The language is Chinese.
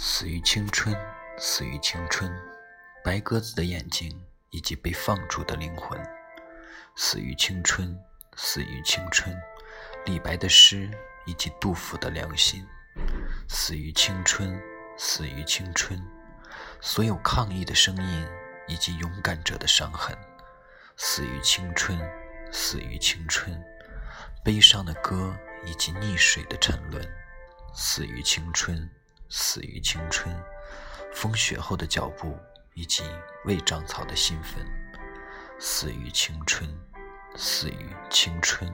死于青春，死于青春，白鸽子的眼睛以及被放逐的灵魂。死于青春，死于青春，李白的诗以及杜甫的良心。死于青春，死于青春，所有抗议的声音以及勇敢者的伤痕。死于青春，死于青春，悲伤的歌以及溺水的沉沦。死于青春。死于青春，风雪后的脚步以及未长草的新坟。死于青春，死于青春。